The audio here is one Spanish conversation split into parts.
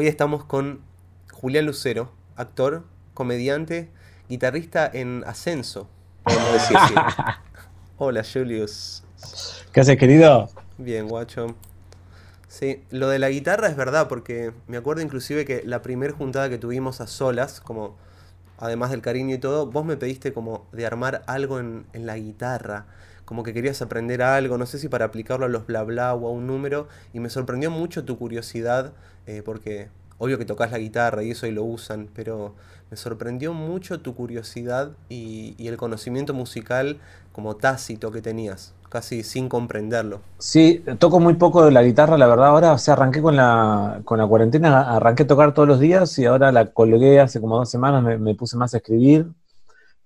Hoy estamos con Julián Lucero, actor, comediante, guitarrista en ascenso. Hola, Julius. ¿Qué haces, querido? Bien, guacho. Sí, lo de la guitarra es verdad, porque me acuerdo inclusive que la primera juntada que tuvimos a solas, como además del cariño y todo, vos me pediste como de armar algo en, en la guitarra, como que querías aprender algo, no sé si para aplicarlo a los bla bla o a un número, y me sorprendió mucho tu curiosidad, eh, porque obvio que tocas la guitarra y eso y lo usan, pero me sorprendió mucho tu curiosidad y, el conocimiento musical como tácito que tenías, casi sin comprenderlo. Sí, toco muy poco de la guitarra, la verdad. Ahora, o sea, arranqué con la, con la cuarentena, arranqué a tocar todos los días y ahora la colgué hace como dos semanas, me puse más a escribir.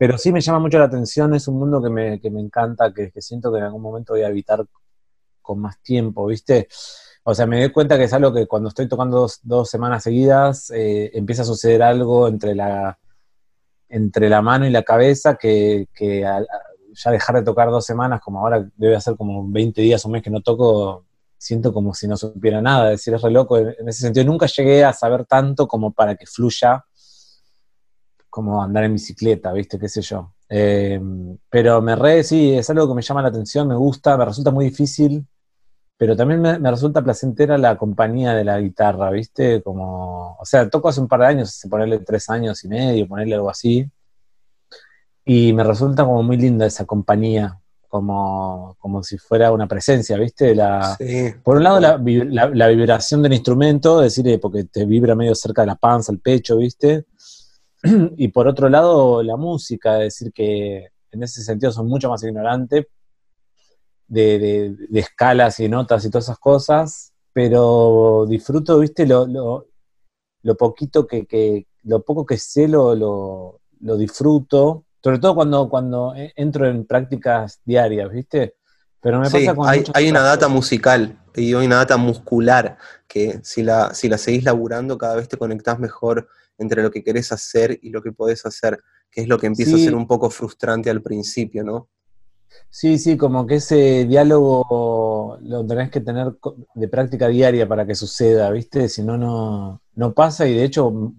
Pero sí me llama mucho la atención, es un mundo que me, que me encanta, que, siento que en algún momento voy a habitar con más tiempo, ¿viste? O sea, me doy cuenta que es algo que cuando estoy tocando dos, dos semanas seguidas, eh, empieza a suceder algo entre la, entre la mano y la cabeza que, que ya dejar de tocar dos semanas, como ahora debe hacer como 20 días o un mes que no toco, siento como si no supiera nada, es decir, es re loco. En ese sentido, nunca llegué a saber tanto como para que fluya como andar en bicicleta, ¿viste? ¿Qué sé yo? Eh, pero me re, sí, es algo que me llama la atención, me gusta, me resulta muy difícil, pero también me, me resulta placentera la compañía de la guitarra, ¿viste? Como, o sea, toco hace un par de años, ponerle tres años y medio, ponerle algo así, y me resulta como muy linda esa compañía, como, como si fuera una presencia, ¿viste? La, Sí. por un lado, la, la- la vibración del instrumento, es decir, eh, porque te vibra medio cerca de la panza, el pecho, ¿viste? Y por otro lado, la música, es decir, que en ese sentido son mucho más ignorante de, de- de escalas y notas y todas esas cosas, pero disfruto, ¿viste? Lo, lo, lo poquito que, que- lo poco que sé lo, lo, lo disfruto, sobre todo cuando, cuando e- entro en prácticas diarias, ¿viste? Pero me Sí, pasa con hay, hay una data musical y hay una data muscular que si la, si la seguís laburando cada vez te conectás mejor entre lo que querés hacer y lo que podés hacer, que es lo que empieza a ser un poco frustrante al principio, ¿no? Sí, sí, como que ese diálogo lo tenés que tener de práctica diaria para que suceda, ¿viste? Si no, no, no pasa y de hecho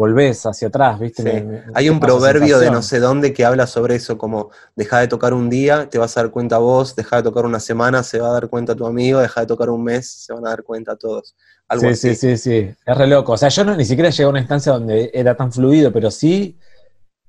volvés hacia atrás, ¿viste? Sí. me- Hay un proverbio de no sé dónde que habla sobre eso, como deja de tocar un día, te vas a dar cuenta vos, deja de tocar una semana, se va a dar cuenta tu amigo, deja de tocar un mes, se van a dar cuenta todos. Algo Sí, sí, así. sí, sí, es re loco. O sea, yo no, ni siquiera llegué a una instancia donde era tan fluido, pero sí,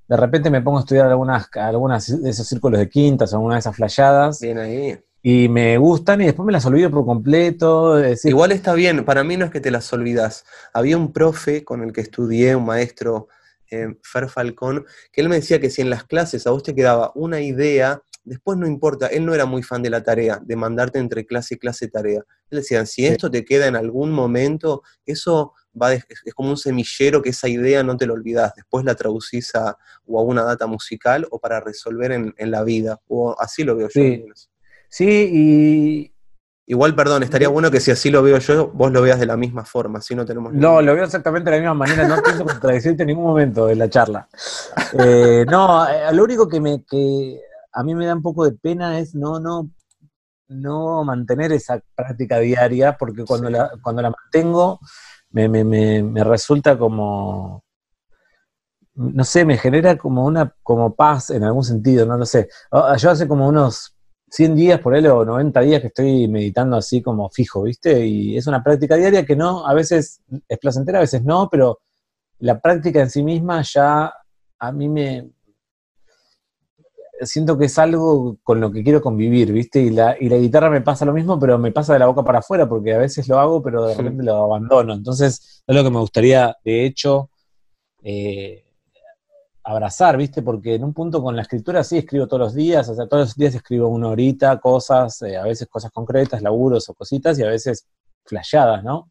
de repente me pongo a estudiar algunas, algunas de esos círculos de quintas o alguna de esas flayadas Bien ahí. Y me gustan y después me las olvido por completo. Decir, Igual está bien, para mí no es que te las olvidas. Había un profe con el que estudié, un maestro, eh, Fer Falcón, que él me decía que si en las clases a vos te quedaba una idea, después no importa, él no era muy fan de la tarea, de mandarte entre clase y clase tarea. Él decía, si esto te queda en algún momento, eso va de- es como un semillero que esa idea no te lo olvidás, después la traducís a, o a una data musical o para resolver en, en la vida, o así lo veo yo. sí. Sí, y, Igual, perdón, estaría bueno que si así lo veo yo, vos lo veas de la misma forma, así no tenemos No, ningún... lo veo exactamente de la misma manera, no pienso contradecirte en ningún momento de la charla. Eh, no, eh, lo único que, me, que a mí me da un poco de pena es no, no, no mantener esa práctica diaria, porque cuando Sí. la, cuando la mantengo me, me, me, me resulta como, no sé, me genera como una como paz en algún sentido, no lo sé. Ah, Yo hace como unos 100 días por él o 90 días que estoy meditando así como fijo, ¿viste? Y es una práctica diaria que no, a veces es placentera, a veces no, pero la práctica en sí misma ya a mí me siento que es algo con lo que quiero convivir, ¿viste? Y la, y la guitarra me pasa lo mismo, pero me pasa de la boca para afuera, porque a veces lo hago, pero de repente lo abandono. Entonces, es lo que me gustaría, de hecho, eh, abrazar, ¿viste? Porque en un punto con la escritura sí escribo todos los días, o sea, todos los días escribo una horita, cosas, eh, a veces cosas concretas, laburos o cositas, y a veces flasheadas, ¿no?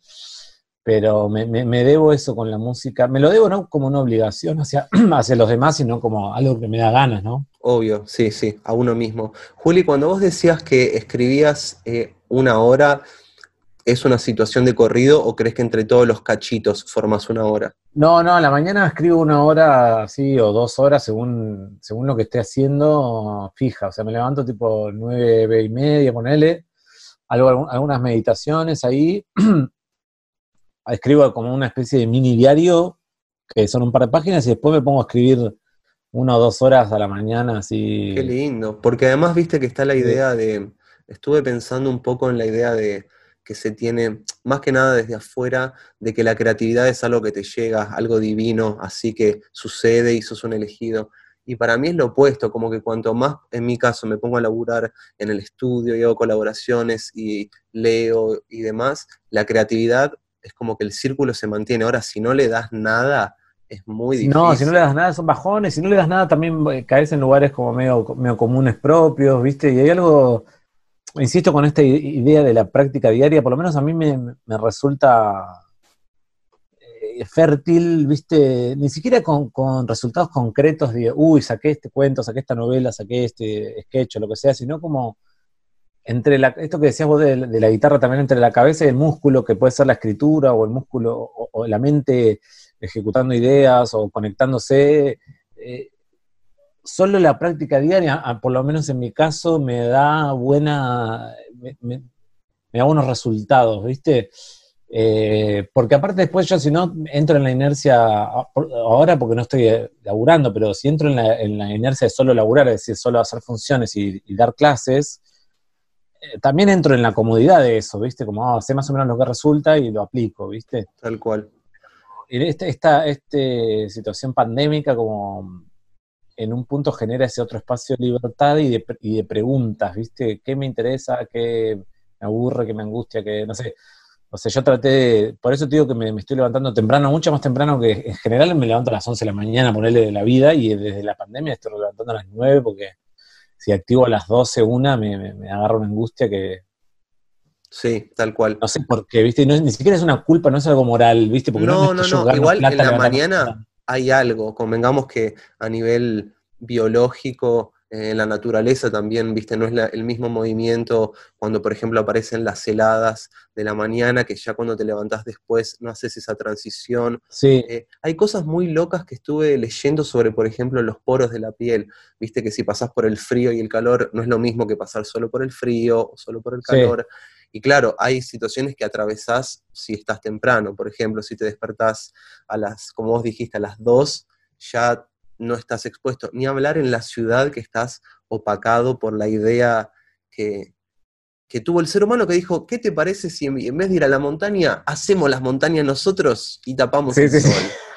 Pero me, me- me debo eso con la música, me lo debo no como una obligación hacia, hacia los demás, sino como algo que me da ganas, ¿no? Obvio, sí, sí, a uno mismo. Juli, cuando vos decías que escribías eh, una hora, ¿es una situación de corrido o crees que entre todos los cachitos formas una hora? No, no, a la mañana escribo una hora así o dos horas según, según lo que esté haciendo fija. O sea, me levanto tipo nueve y media, ponele, algo, algunas meditaciones ahí. escribo como una especie de mini diario, que son un par de páginas, y después me pongo a escribir una o dos horas a la mañana, así. Qué lindo, porque además viste que está la idea de, estuve pensando un poco en la idea de que se tiene, más que nada desde afuera, de que la creatividad es algo que te llega, algo divino, así que sucede y sos un elegido. Y para mí es lo opuesto, como que cuanto más, en mi caso, me pongo a laburar en el estudio y hago colaboraciones y leo y demás, la creatividad es como que el círculo se mantiene. Ahora, si no le das nada, es muy difícil. No, si no le das nada son bajones, si no le das nada también eh, caes en lugares como medio, medio comunes propios, ¿viste? Y hay algo, insisto con esta idea de la práctica diaria, por lo menos a mí me, resulta eh, fértil, ¿viste? Ni siquiera con, resultados concretos de, uy, saqué este cuento, saqué esta novela, saqué este sketch o lo que sea, sino como entre la, esto que decías vos de, la guitarra también entre la cabeza y el músculo, que puede ser la escritura o el músculo o, la mente ejecutando ideas o conectándose. Eh, solo la práctica diaria, por lo menos en mi caso, me da buena, me, da buenos resultados, ¿viste? Eh, porque aparte después yo si no entro en la inercia, ahora porque no estoy eh, laburando, pero si entro en la, inercia de solo laburar, es decir, solo hacer funciones y, dar clases, eh, también entro en la comodidad de eso, ¿viste? Como ah, sé más o menos lo que resulta y lo aplico, ¿viste? Tal cual. Y esta, esta, esta situación pandémica como en un punto genera ese otro espacio de libertad y de, y de preguntas, ¿viste? ¿Qué me interesa? ¿Qué me aburre? ¿Qué me angustia? ¿Qué, no sé. O sea, yo traté de, por eso te digo que me, estoy levantando temprano, mucho más temprano que en general me levanto a las 11 de la mañana ponerle de la vida y desde la pandemia estoy levantando a las 9 porque si activo a las 12 una me, me, agarra una angustia que... Sí, tal cual. No sé por qué, ¿viste? ni siquiera es una culpa, no es algo moral, ¿viste? Porque no, no, no, igual en la mañana hay algo, convengamos que a nivel biológico, en la naturaleza también, viste, no es el mismo movimiento cuando, por ejemplo, aparecen las heladas de la mañana, que ya cuando te levantás después no haces esa transición. Sí. Eh, hay cosas muy locas que estuve leyendo sobre, por ejemplo, los poros de la piel. Viste que si pasás por el frío y el calor, no es lo mismo que pasar solo por el frío o solo por el calor. Y claro, hay situaciones que atravesás si estás temprano. Por ejemplo, si te despertás a las, como vos dijiste, a las 2, ya no estás expuesto. Ni hablar en la ciudad que estás opacado por la idea que, tuvo el ser humano que dijo, ¿qué te parece si en vez de ir a la montaña, hacemos las montañas nosotros y tapamos el sol?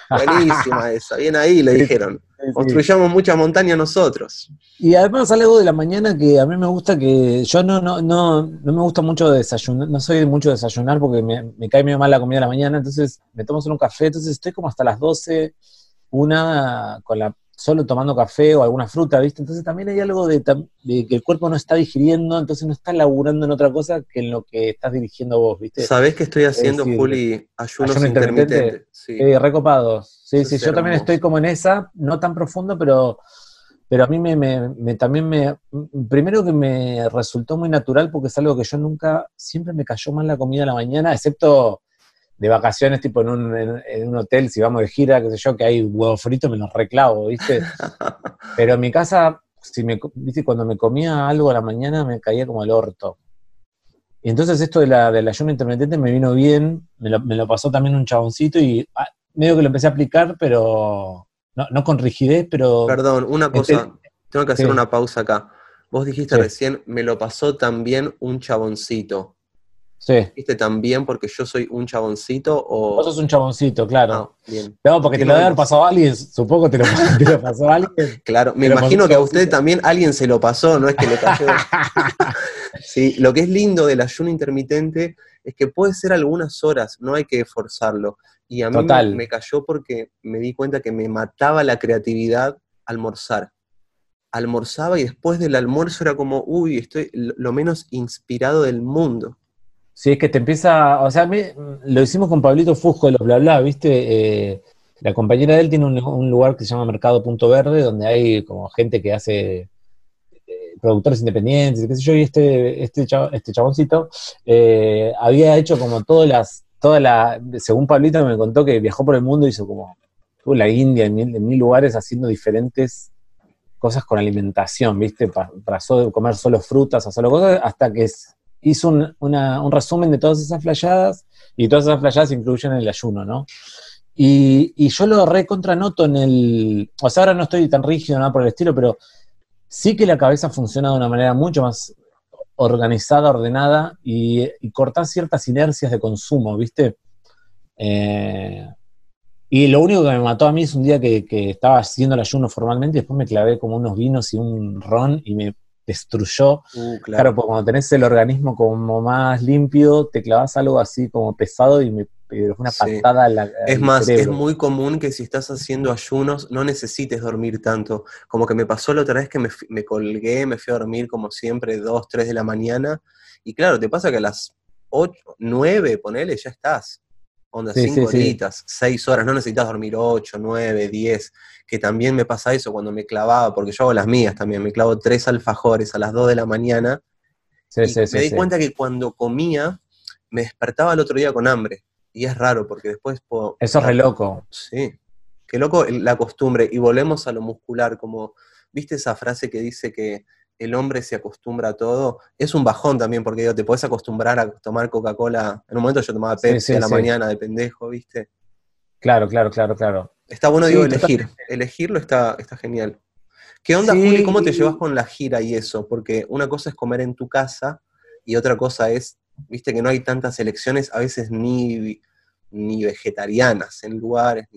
Buenísima esa, bien ahí le dijeron. Construyamos mucha montaña nosotros. Y además algo de la mañana que a mí me gusta que yo no, no, no, no me gusta mucho desayunar, no soy mucho de desayunar porque me, cae medio mal la comida de la mañana, entonces me tomo solo un café, entonces estoy como hasta las 12, una con la solo tomando café o alguna fruta, ¿viste? Entonces también hay algo de, que el cuerpo no está digiriendo, entonces no está laburando en otra cosa que en lo que estás dirigiendo vos, ¿viste? ¿Sabés que estoy haciendo, Juli? Ayunos ayuno intermitentes. Sí. Eh, recopados. Sí, sí, yo también estoy como en esa, no tan profundo, pero, pero a mí me, también me, primero que me resultó muy natural porque es algo que yo nunca, siempre me cayó mal la comida a la mañana, excepto de vacaciones, tipo en un, en, un, hotel, si vamos de gira, qué sé yo, que hay huevo frito, me los reclavo, ¿viste? Pero en mi casa, si me, ¿viste? cuando me comía algo a la mañana me caía como el orto. Y entonces esto de la, del ayuno intermitente me vino bien, me lo, pasó también un chaboncito y ah, medio que lo empecé a aplicar, pero no, con rigidez, pero... Perdón, una cosa, tengo que hacer una pausa acá. Vos dijiste recién, me lo pasó también un chaboncito. Sí. ¿Viste también porque yo soy un chaboncito o...? Vos sos un chaboncito, claro. Ah, bien. No, porque te lo debe haber pasado a alguien, supongo que te lo, pasó a alguien. Claro, me imagino que a usted también alguien se lo pasó, no es que le cayó. sí, lo que es lindo del ayuno intermitente es que puede ser algunas horas, no hay que forzarlo. Y a mí me, cayó porque me di cuenta que me mataba la creatividad almorzar almorzaba y después del almuerzo era como, uy, estoy lo menos inspirado del mundo. Sí, es que te empieza, o sea, lo hicimos con Pablito Fusco de los bla bla, ¿viste? Eh, la compañera de él tiene un, lugar que se llama Mercado Punto Verde, donde hay como gente que hace eh, productores independientes, qué sé yo, y este, este, este chaboncito eh, había hecho como todas las, toda la, según Pablito me contó que viajó por el mundo, hizo como, la India en mil, lugares haciendo diferentes cosas con alimentación, ¿viste? Pasó de comer solo frutas a solo cosas hasta que hizo un, resumen de todas esas flayadas y todas esas flayadas incluyen el ayuno, ¿no? Y, yo lo recontranoto en el. O sea, ahora no estoy tan rígido, nada por el estilo, pero sí que la cabeza funciona de una manera mucho más organizada, ordenada y, y cortar ciertas inercias de consumo, ¿viste? Eh, y lo único que me mató a mí es un día que, estaba haciendo el ayuno formalmente y después me clavé como unos vinos y un ron y me destruyó. Uh, claro. claro, porque cuando tenés el organismo como más limpio, te clavas algo así como pesado y me una patada la, Es más, es muy común que si estás haciendo ayunos no necesites dormir tanto. Como que me pasó la otra vez que me, me colgué, me fui a dormir como siempre, 2, 3 de la mañana. Y claro, te pasa que a las 8, 9, ponele, ya estás. Onda, 5 sí, horitas, 6 horas, no necesitas dormir 8, 9, 10. Que también me pasa eso cuando me clavaba, porque yo hago las mías también, me clavo 3 alfajores a las 2 de la mañana. y me di cuenta que cuando comía, me despertaba el otro día con hambre. Y es raro porque después... Puedo, Eso es re loco. Sí. Qué loco la costumbre. Y volvemos a lo muscular, como, ¿viste esa frase que dice que el hombre se acostumbra a todo? Es un bajón también, porque te puedes acostumbrar a tomar Coca-Cola. En un momento yo tomaba Pepsi a la mañana de pendejo, ¿viste? Claro, claro, claro, claro. Está bueno, digo, elegir. Elegirlo está, está genial. ¿Qué onda, Juli? ¿Cómo te llevas con la gira y eso? Porque una cosa es comer en tu casa y otra cosa es viste que no hay tantas elecciones, a veces ni, ni vegetarianas en lugares.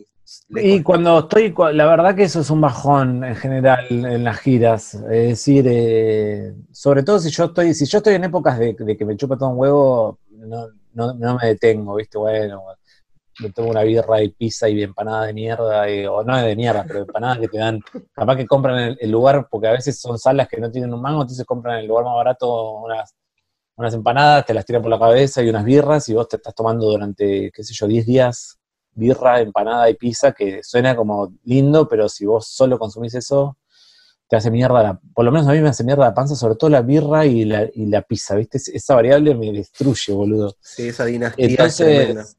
Y cuando estoy, la verdad que eso es un bajón en general en las giras. Es decir, eh, sobre todo si yo estoy, si yo estoy en épocas de, que me chupa todo un huevo, no, no, me detengo, viste, bueno, me tomo una birra y pizza y empanada de mierda, o no de mierda, pero empanadas que te dan, capaz que compran el, el, lugar, porque a veces son salas que no tienen un mango, entonces compran en el lugar más barato unas unas empanadas, te las tiran por la cabeza y unas birras y vos te estás tomando durante, qué sé yo, 10 días birra, empanada y pizza, que suena como lindo, pero si vos solo consumís eso, te hace mierda, la, por lo menos a mí me hace mierda la panza, sobre todo la birra y la, y la pizza, ¿viste? Esa variable me destruye, boludo. Sí, esa dinastía Entonces,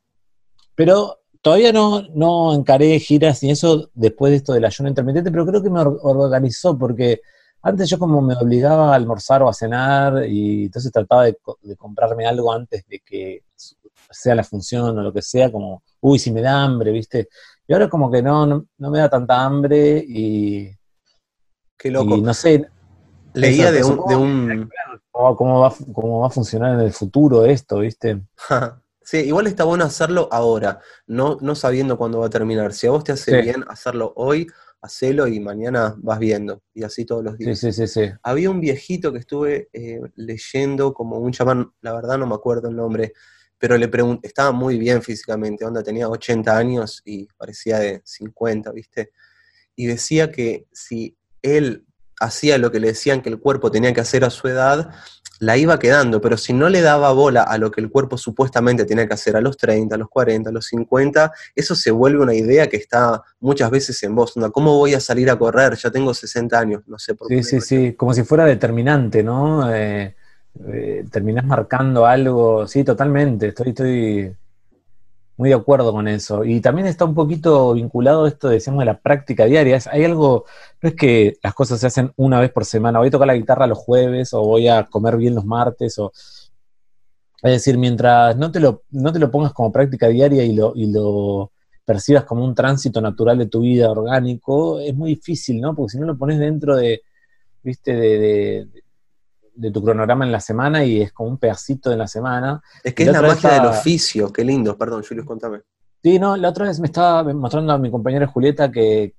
Pero todavía no, no encaré giras ni eso después de esto del ayuno intermitente, pero creo que me organizó porque antes yo como me obligaba a almorzar o a cenar y entonces trataba de, comprarme algo antes de que sea la función o lo que sea, como, uy, si me da hambre, ¿viste? Y ahora como que no, no, me da tanta hambre y... Qué loco. no sé... Leía de un... De un... Cómo, va, cómo va a funcionar en el futuro esto, ¿viste? Sí, igual está bueno hacerlo ahora, no, no sabiendo cuándo va a terminar. Si a vos te hace bien hacerlo hoy, hacelo y mañana vas viendo, y así todos los días. Sí, sí, sí, Había un viejito que estuve eh, leyendo, como un chamán, la verdad no me acuerdo el nombre, pero le pregunté, estaba muy bien físicamente, onda tenía 80 años y parecía de 50, ¿viste? Y decía que si él hacía lo que le decían que el cuerpo tenía que hacer a su edad, la iba quedando, pero si no le daba bola a lo que el cuerpo supuestamente tenía que hacer a los 30, a los 40, a los 50, eso se vuelve una idea que está muchas veces en vos. ¿Cómo voy a salir a correr? Ya tengo 60 años, no sé por qué. Sí, sí, sí, como si fuera determinante, ¿no? Eh, eh, terminás marcando algo, sí, totalmente, estoy, estoy muy de acuerdo con eso. Y también está un poquito vinculado esto, decíamos, de la práctica diaria. Hay algo, no es que las cosas se hacen una vez por semana, voy a tocar la guitarra los jueves o voy a comer bien los martes o... Es decir, mientras no te lo, no te lo pongas como práctica diaria y lo, y lo percibas como un tránsito natural de tu vida orgánico, es muy difícil, ¿no? Porque si no lo pones dentro de, viste, de, de tu cronograma en la semana y es como un pedacito de la semana. Es que es la magia del oficio, qué lindo, perdón, Julio, contame. Sí, no, la otra vez me estaba mostrando a mi compañera Julieta que,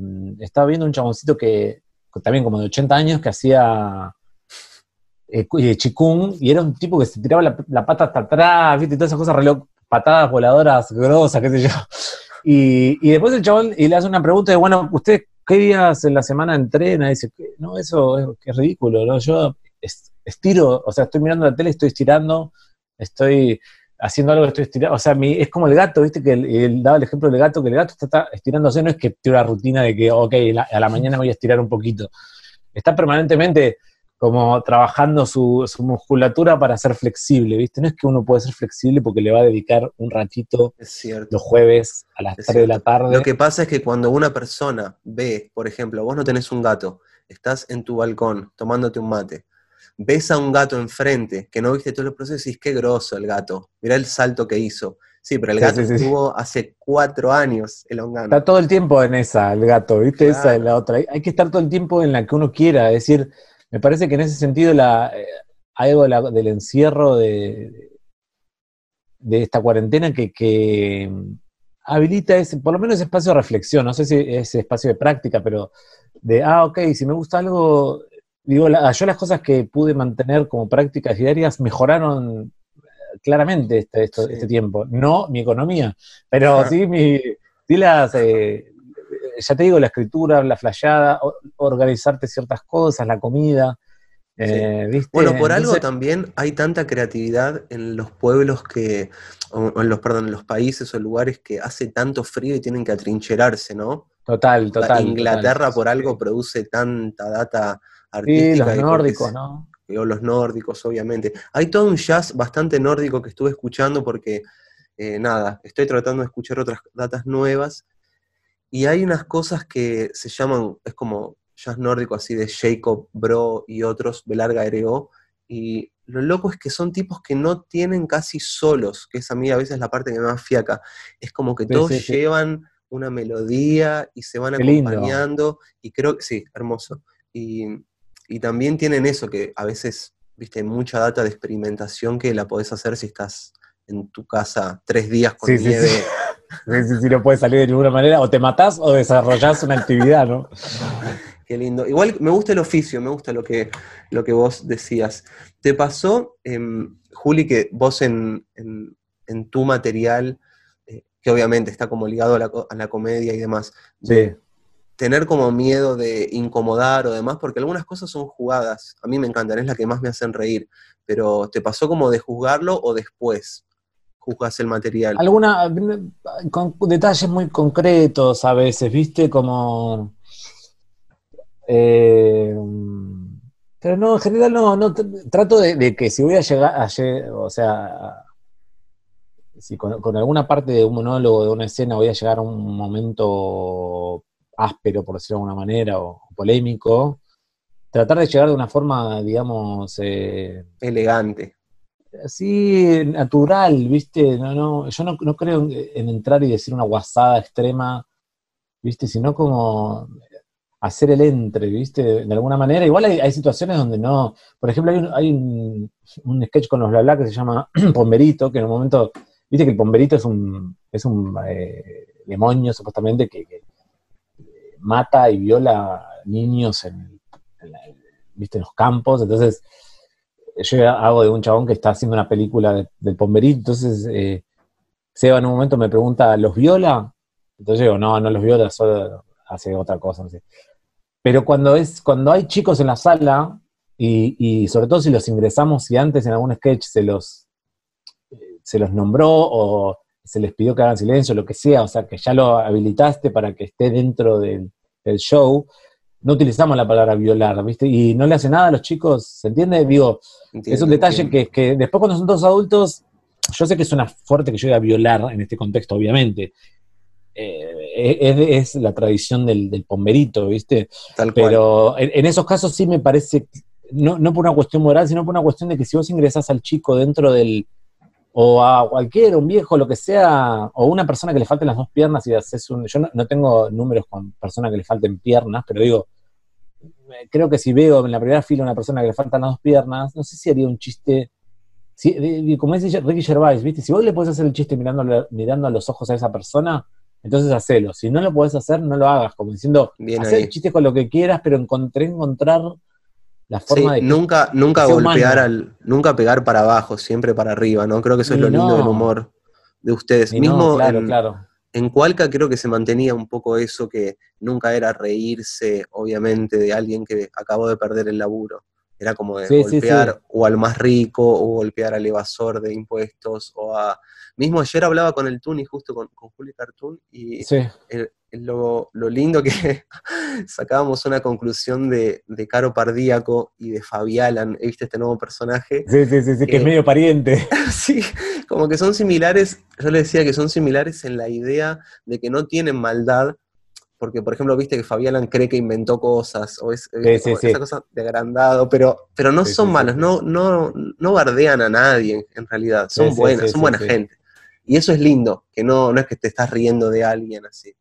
mm, estaba viendo un chaboncito que, también como de 80 años, que hacía eh, eh, chikung, y era un tipo que se tiraba la, pata hasta atrás, ¿viste? Y todas esas cosas, reloj, patadas voladoras grosas, qué sé yo. Y, y después el chabón y le hace una pregunta de, bueno, ¿usted qué días en la semana entrena? Y dice, no, eso es, es ridículo, ¿no? Yo estiro, o sea, estoy mirando la tele, estoy estirando, estoy haciendo algo estoy estirando, o sea, es como el gato, viste, que él, daba el ejemplo del gato, que el gato está, estirándose, no es que tiene una rutina de que, ok, a la mañana voy a estirar un poquito, está permanentemente como trabajando su, musculatura para ser flexible, ¿viste? No es que uno puede ser flexible porque le va a dedicar un ratito los jueves a las 3 de la tarde. Lo que pasa es que cuando una persona ve, por ejemplo, vos no tenés un gato, estás en tu balcón tomándote un mate, ves a un gato enfrente, que no viste todo el proceso, y decís, qué groso el gato, mirá el salto que hizo. Sí, pero el gato estuvo hace cuatro años elongando. Está todo el tiempo en esa, el gato, ¿viste? Esa es la otra. Hay que estar todo el tiempo en la que uno quiera. Es decir, me parece que en ese sentido la, eh, algo del encierro de, de esta cuarentena que, habilita ese, por lo menos ese espacio de reflexión, no sé si ese espacio de práctica, pero de, ah, ok, si me gusta algo, digo, yo las cosas que pude mantener como prácticas diarias mejoraron claramente este, este tiempo. No mi economía, pero sí, mi, las, eh, ya te digo, la escritura, la flayada, organizarte ciertas cosas, la comida. Eh, bueno, por algo también hay tanta creatividad en los pueblos que, en los, perdón, en los países o lugares que hace tanto frío y tienen que atrincherarse, ¿no? Total, total. Inglaterra por algo produce tanta data artística. Sí, los nórdicos, ¿no? o los nórdicos, obviamente. Hay todo un jazz bastante nórdico que estuve escuchando porque, eh, nada, estoy tratando de escuchar otras datas nuevas y hay unas cosas que se llaman, es como jazz nórdico así de Jacob Bro y otros, Belarga Ereo, y lo loco es que son tipos que no tienen casi solos, que es a mí a veces la parte que me más fiaca. Es como que todos llevan una melodía y se van acompañando, y creo que sí, hermoso. Y y también tienen eso, que a veces, viste, mucha data de experimentación que la podés hacer si estás en tu casa tres días con nieve. Sí, sí, no puedes salir de ninguna manera, o te matás o desarrollás una actividad, ¿no? Qué lindo. Igual me gusta el oficio, me gusta lo que, lo que vos decías. ¿Te pasó, em, Juli, que vos en, tu material, eh, que obviamente está como ligado a la, a la comedia y demás, sí tener como miedo de incomodar o demás, porque algunas cosas son jugadas. A mí me encantan, es la que más me hacen reír. Pero ¿te pasó como de juzgarlo o después juzgas el material? Alguna, con detalles muy concretos a veces, ¿viste? Como... Eh, pero no, en general no, no trato de, que si voy a llegar, a, o sea, si con, con, alguna parte de un monólogo, de una escena, voy a llegar a un momento áspero, por decirlo de alguna manera, o, polémico, tratar de llegar de una forma, digamos... Eh, Elegante. Así, natural, ¿viste? No, no, yo no, creo en, entrar y decir una guasada extrema, ¿viste? Sino como hacer el entre, ¿viste? De, alguna manera. Igual hay, situaciones donde no. Por ejemplo, hay, un, un, sketch con los bla bla que se llama Pomberito, que en un momento. Viste que el Pomberito es un, es un eh, demonio, supuestamente, que, mata y viola niños en, ¿viste? en los campos, entonces yo hago de un chabón que está haciendo una película del Pomberito, entonces eh, Seba en un momento me pregunta, ¿los viola? Entonces yo digo, no, no los viola, solo hace otra cosa. Pero cuando, es, cuando hay chicos en la sala, y, sobre todo si los ingresamos y antes en algún sketch se los, se los nombró o se les pidió que hagan silencio, lo que sea, o sea, que ya lo habilitaste para que esté dentro del, show, no utilizamos la palabra violar, ¿viste? Y no le hace nada a los chicos, ¿se entiende? Digo, es un detalle que, que después cuando son todos adultos, yo sé que suena fuerte que yo diga violar en este contexto, obviamente. Eh, es, la tradición del, pomberito, ¿viste? Pero en, en, esos casos sí me parece, no, no por una cuestión moral, sino por una cuestión de que si vos ingresás al chico dentro del, o a cualquiera, un viejo, lo que sea, o una persona que le falten las dos piernas y haces un... Yo no, tengo números con personas que le falten piernas, pero digo, creo que si veo en la primera fila una persona que le faltan las dos piernas, no sé si haría un chiste... Si, como dice Ricky Gervais, ¿viste? Si vos le podés hacer el chiste mirando, mirando a los ojos a esa persona, entonces hacelo. Si no lo podés hacer, no lo hagas. Como diciendo, hacer el chiste con lo que quieras, pero encontré encontrar nunca, nunca golpear al, nunca pegar para abajo, siempre para arriba, ¿no? Creo que eso es lo lindo del humor de ustedes. Mismo en, claro. en Cualca creo que se mantenía un poco eso que nunca era reírse, obviamente, de alguien que acabó de perder el laburo. Era como de golpear o al más rico, o golpear al evasor de impuestos, o a... Mismo ayer hablaba con el Tuni, justo con, con Juli Cartoon, y lo, lindo que sacábamos una conclusión de, Caro Pardíaco y de Fabialan, ¿viste este nuevo personaje? Sí, sí, sí, que, es medio pariente. sí, como que son similares, yo le decía que son similares en la idea de que no tienen maldad, porque por ejemplo, viste que Fabián cree que inventó cosas, o es Sí, sí, sí. esa cosa de agrandado, pero, pero no Sí, son sí, malos, sí, no, no, no bardean a nadie en, realidad, son Sí, sí, buenas, sí, son sí, buena sí. gente. Y eso es lindo, que no, no es que te estás riendo de alguien así.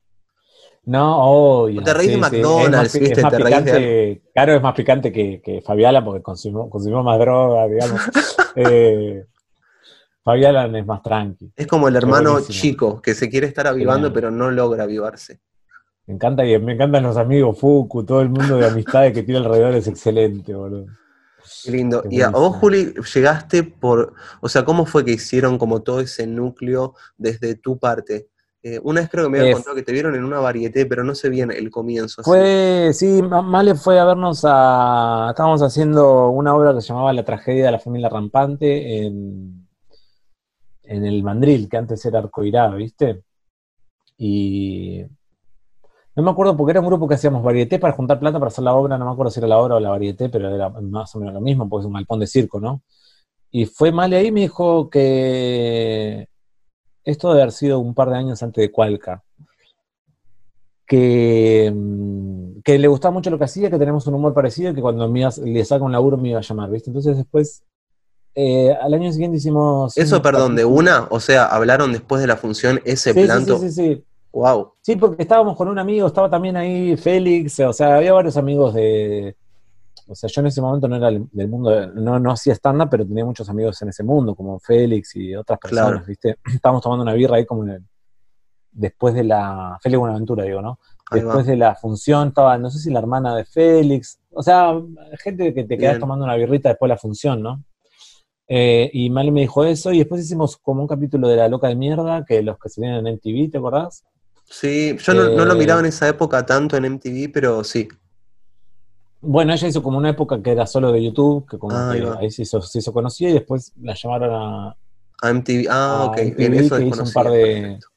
No, obvio. Te reís de sí, sí. McDonald's, es más, pi- ¿viste? Es más Te reís de picante, claro, es más picante que, que Fabiala porque consumimos, consumimos más droga, digamos. Eh, es más tranqui. Es como el hermano chico que se quiere estar avivando Genial. pero no logra avivarse. Me encanta y me encantan los amigos Fuku, todo el mundo de amistades que tiene alrededor es excelente, boludo. Qué lindo. Qué Y a vos. Juli, llegaste por, o sea, ¿cómo fue que hicieron como todo ese núcleo desde tu parte? Eh, una vez creo que me habían Eh, contado que te vieron en una varieté, pero no sé bien el comienzo. así. Fue, sí, Ma- Male fue a vernos a. Estábamos haciendo una obra que se llamaba La tragedia de la familia rampante en, en el Mandril, que antes era Arcoirá, ¿viste? Y. No me acuerdo porque era un grupo que hacíamos varieté para juntar plata para hacer la obra, no me acuerdo si era la obra o la varieté, pero era más o menos lo mismo, porque es un galpón de circo, ¿no? Y fue Male ahí y me dijo que esto debe haber sido un par de años antes de Cualca que, mm, que le gustaba mucho lo que hacía, que tenemos un humor parecido, y que cuando me iba- le saca un laburo me iba a llamar, ¿viste? Entonces después, eh, al año siguiente hicimos... Eso, perdón, de una, o sea, hablaron después de la función ese Sí, sí, planto. sí, sí, sí. Wow. Sí, porque estábamos con un amigo, estaba también ahí Félix, o sea, había varios amigos de... O sea, yo en ese momento no era del mundo, no, no hacía stand-up, pero tenía muchos amigos en ese mundo, como Félix y otras personas, Claro. ¿viste? Estábamos tomando una birra ahí como en el- después de la... Félix Buenaventura, digo, ¿no? Después de la función estaba, no sé si la hermana de Félix, o sea, gente que te quedas tomando una birrita después de la función, ¿no? Eh, y Male me dijo eso, y después hicimos como un capítulo de La Loca de Mierda, que los que se vienen en MTV, ¿te acordás? Sí, yo no, no lo Eh, miraba en esa época tanto en MTV, pero sí. Bueno, ella hizo como una época que era solo de YouTube, que como Ah, ahí que va. ahí se hizo, se hizo conocida, y después la llamaron a, A MTV. Ah, a ok. MTV, Bien, eso que hizo un par de, perfecto.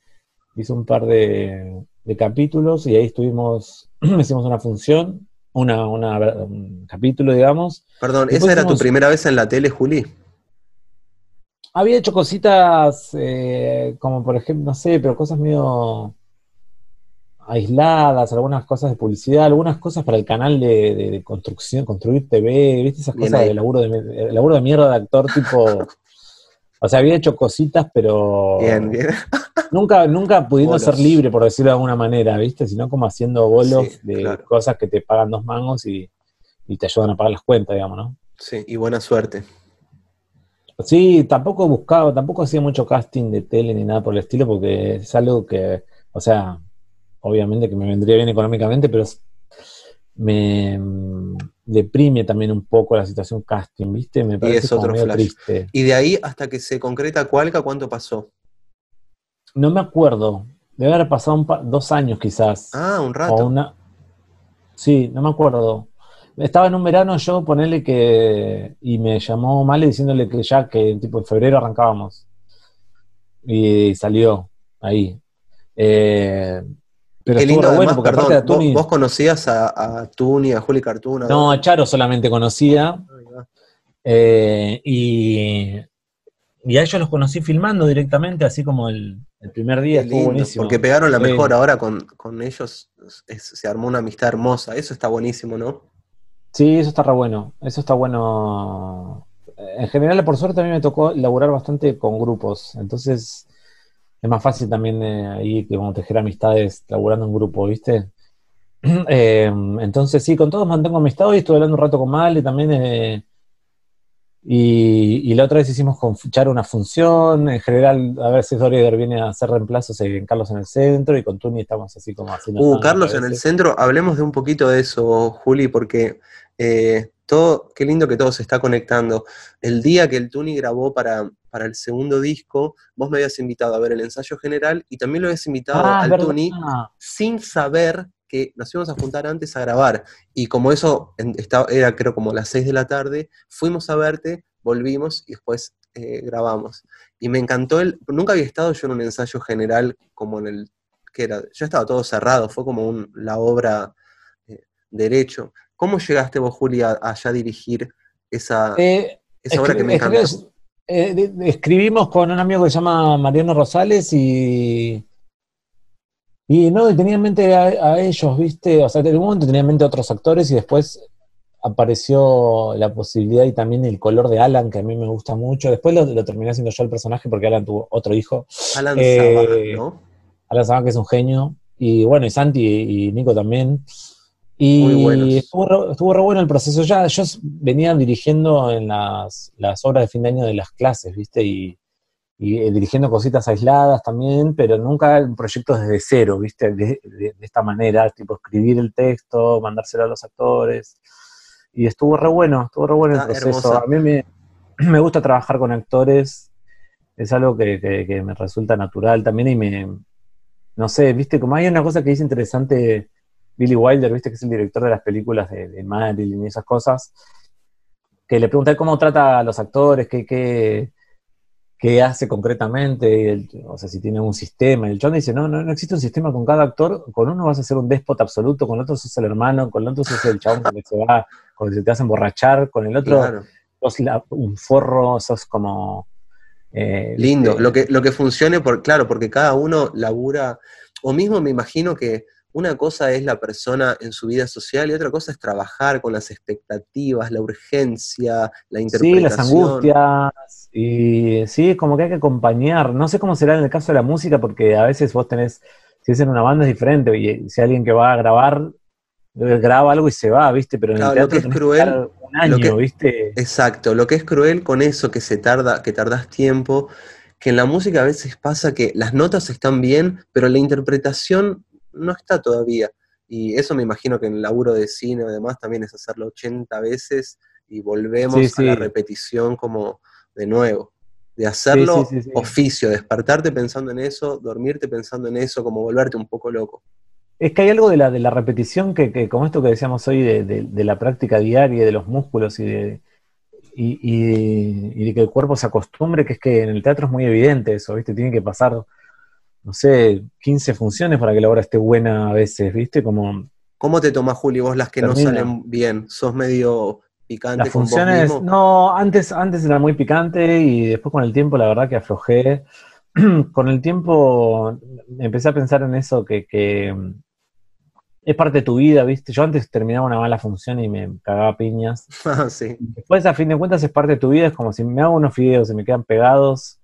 hizo un par de, de capítulos, y ahí estuvimos, hicimos una función, una, una, un capítulo, digamos, Perdón, Después ¿esa era tu primera vez en la tele, Juli? Había hecho cositas eh, como por ejemplo, no sé, pero cosas medio aisladas, algunas cosas de publicidad, algunas cosas para el canal de, de- de construcción, construir TV, ¿viste? Esas Bien cosas ahí. de laburo de, laburo de mierda de actor tipo. O sea, había hecho cositas, pero Bien, bien. nunca, nunca pudiendo Bolos. ser libre, por decirlo de alguna manera, ¿viste? Sino como haciendo bolos Sí, de claro. cosas que te pagan dos mangos y, y te ayudan a pagar las cuentas, digamos, ¿no? Sí, y buena suerte. Sí, tampoco buscaba, tampoco hacía mucho casting de tele ni nada por el estilo, porque es algo que, o sea, obviamente que me vendría bien económicamente, pero es- me deprime también un poco la situación casting, ¿viste? Me parece es como otro medio flash. triste. Y de ahí hasta que se concreta Cualca, ¿cuánto pasó? No me acuerdo, debe haber pasado un pa- dos años quizás. Ah, un O rato. una... Sí, no me acuerdo. Estaba en un verano yo, ponele que. Y me llamó Male diciéndole que ya que tipo en febrero arrancábamos. Y salió ahí. Eh, pero Qué lindo, bueno, además, porque perdón, de vos, Tuni. vos conocías a, a Tuni, a Juli Cartuna. No, a Charo solamente conocía. eh, y, y a ellos los conocí filmando directamente, así como el, el primer día. Qué Estuvo lindo, buenísimo. porque pegaron la Sí. mejor ahora con, con ellos. es- se armó una amistad hermosa. Eso está buenísimo, ¿no? Sí, eso está re bueno. Eso está bueno. En general, por suerte, a mí me tocó laburar bastante con grupos. Entonces, es más fácil también eh, ahí que como tejer amistades laburando en grupo, ¿viste? Eh, entonces, sí, con todos mantengo amistad. Hoy estuve hablando un rato con Male también. eh, y, y la otra vez hicimos con Charo una función. En general, a veces Dorider viene a hacer reemplazos en Carlos en el centro. Y con Tuni estamos así como haciendo. Uh, Carlos en el centro, hablemos de un poquito de eso, Juli, porque eh, todo, qué lindo que todo se está conectando. El día que el Tuni grabó para, para el segundo disco, vos me habías invitado a ver el ensayo general y también lo habías invitado Ah, al verdad. Tuni sin saber que nos íbamos a juntar antes a grabar. Y como eso estaba- era creo como las 6 de la tarde, fuimos a verte, volvimos y después eh, grabamos. Y me encantó el... Nunca había estado yo en un ensayo general como en el... que era? Ya estaba todo cerrado, fue como un- la obra eh, derecho. ¿Cómo llegaste vos, Julia, a, ya dirigir esa, Eh, esa obra que me encanta? eh, escribimos con un amigo que se llama Mariano Rosales y, Y no, tenía en mente a, ellos, ¿viste? O sea, en un momento tenía en mente a otros actores y después apareció la posibilidad y también el color de Alan, que a mí me gusta mucho. Después lo, terminé haciendo yo el personaje porque Alan tuvo otro hijo. Alan eh, ¿no? Alan Sabah, que es un genio. Y bueno, y Santi y Nico también. Y estuvo, estuvo re bueno el proceso. Ya yo venía dirigiendo en las, las obras de fin de año de las clases, ¿viste? Y y eh, dirigiendo cositas aisladas también, pero nunca proyectos desde cero, ¿viste? De, esta manera, tipo escribir el texto, mandárselo a los actores. Y estuvo re bueno, estuvo re bueno el proceso. A mí me, gusta trabajar con actores, es algo que, me resulta natural también y me, no sé, ¿viste? Como hay una cosa que dice interesante Billy Wilder, ¿viste? Que es el director de las películas de, de Marilyn y esas cosas, que le pregunté cómo trata a los actores, qué... qué qué hace concretamente, o sea, si tiene un sistema. El John dice, no, no, no existe un sistema con cada actor, con uno vas a ser un déspota absoluto, con el otro sos el hermano, con el otro sos el chabón que se va, con el que te hace emborrachar, con el otro sos un forro, sos como... Eh, Lindo, lo, que, lo que funcione, por, claro, porque cada uno labura, o mismo me imagino que una cosa es la persona en su vida social y otra cosa es trabajar con las expectativas, la urgencia, la interpretación. Sí, las angustias. Y sí, como que hay que acompañar. No sé cómo será en el caso de la música, porque a veces vos tenés, si es en una banda es diferente, y si alguien que va a grabar, eh, graba algo y se va, ¿viste? Pero en el teatro lo que es cruel, un año, ¿viste? Exacto, lo que es cruel con eso que se tarda, que tardás tiempo, que en la música a veces pasa que las notas están bien, pero la interpretación no está todavía. Y eso me imagino que en el laburo de cine además también es hacerlo 80 veces y volvemos a la repetición como de nuevo. De hacerlo oficio, despertarte pensando en eso, dormirte pensando en eso, como volverte un poco loco. Es que hay algo de la, de la repetición que, como esto que decíamos hoy, de, la práctica diaria, de los músculos y de, y, y, de que el cuerpo se acostumbre, que es que en el teatro es muy evidente eso, ¿viste? Tiene que pasar no sé, 15 funciones para que la obra esté buena a veces, ¿viste? Como... ¿Cómo te tomas, Juli, vos las que no salen bien? ¿Sos medio picante las funciones, No, antes, antes era muy picante y después con el tiempo la verdad que aflojé. con el tiempo empecé a pensar en eso que, que es parte de tu vida, ¿viste? Yo antes terminaba una mala función y me cagaba piñas. Ah, sí. Después, a fin de cuentas, es parte de tu vida, es como si me hago unos videos y me quedan pegados,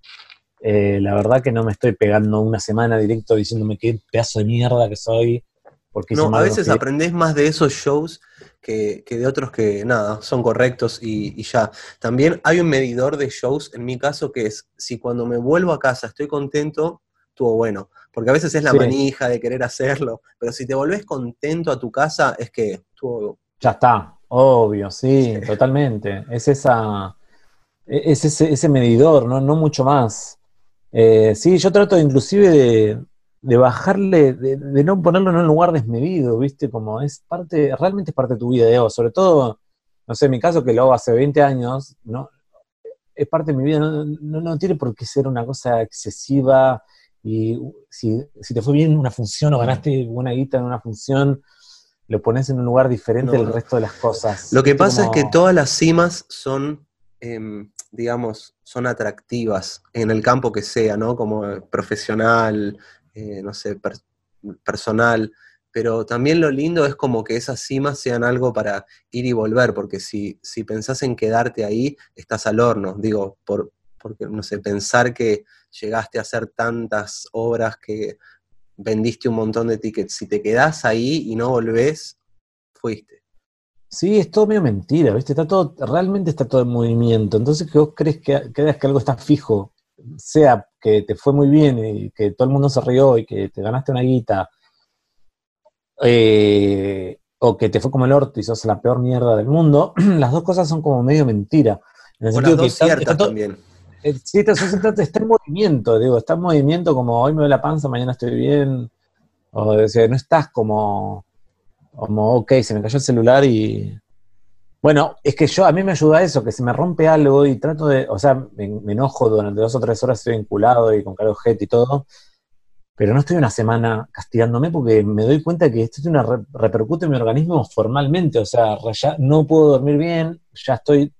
eh, la verdad que no me estoy pegando una semana directo diciéndome qué pedazo de mierda que soy. Porque no, a veces aprendés más de esos shows que, de otros que nada, son correctos y, ya. También hay un medidor de shows, en mi caso, que es si cuando me vuelvo a casa estoy contento, estuvo bueno. Porque a veces es la manija de querer hacerlo, pero si te volvés contento a tu casa, es que estuvo. Ya está, obvio, sí, totalmente. Es esa. E, es ese, ese medidor, ¿no? no mucho más. Eh, sí, yo trato inclusive de, bajarle, de, no ponerlo en un lugar desmedido, ¿viste? Como es parte, realmente es parte de tu vida, Diego. Sobre todo, no sé, en mi caso que lo hago hace 20 años, ¿no? Es parte de mi vida, no, no, tiene por qué ser una cosa excesiva y si, te fue bien una función o ganaste buena guita en una función, lo pones en un lugar diferente del resto de las cosas. Lo que pasa es que todas las cimas son em, digamos, son atractivas en el campo que sea, ¿no? Como profesional, eh, no sé, personal. Pero también lo lindo es como que esas cimas sean algo para ir y volver, porque si, si pensás en quedarte ahí, estás al horno. Digo, por, porque, no sé, pensar que llegaste a hacer tantas obras que vendiste un montón de tickets, si te quedás ahí y no volvés, fuiste. Sí, es todo medio mentira, ¿viste? Está todo, realmente está todo en movimiento. Entonces, que vos crees que, creas que algo está fijo, sea que te fue muy bien y que todo el mundo se rió y que te ganaste una guita, eh, o que te fue como el orto y sos la peor mierda del mundo, las dos cosas son como medio mentira. En el sentido dos que ciertas también. Eh, sí, está, está, en movimiento, digo, está en movimiento como hoy me doy la panza, mañana estoy bien. O, sea, no estás como como, ok, se me cayó el celular y... Bueno, es que yo, a mí me ayuda eso, que se me rompe algo y trato de, o sea, me, enojo durante dos o tres horas, estoy vinculado y con cargo jet y todo, pero no estoy una semana castigándome porque me doy cuenta que esto tiene una repercute en mi organismo formalmente, o sea, ya no puedo dormir bien, ya estoy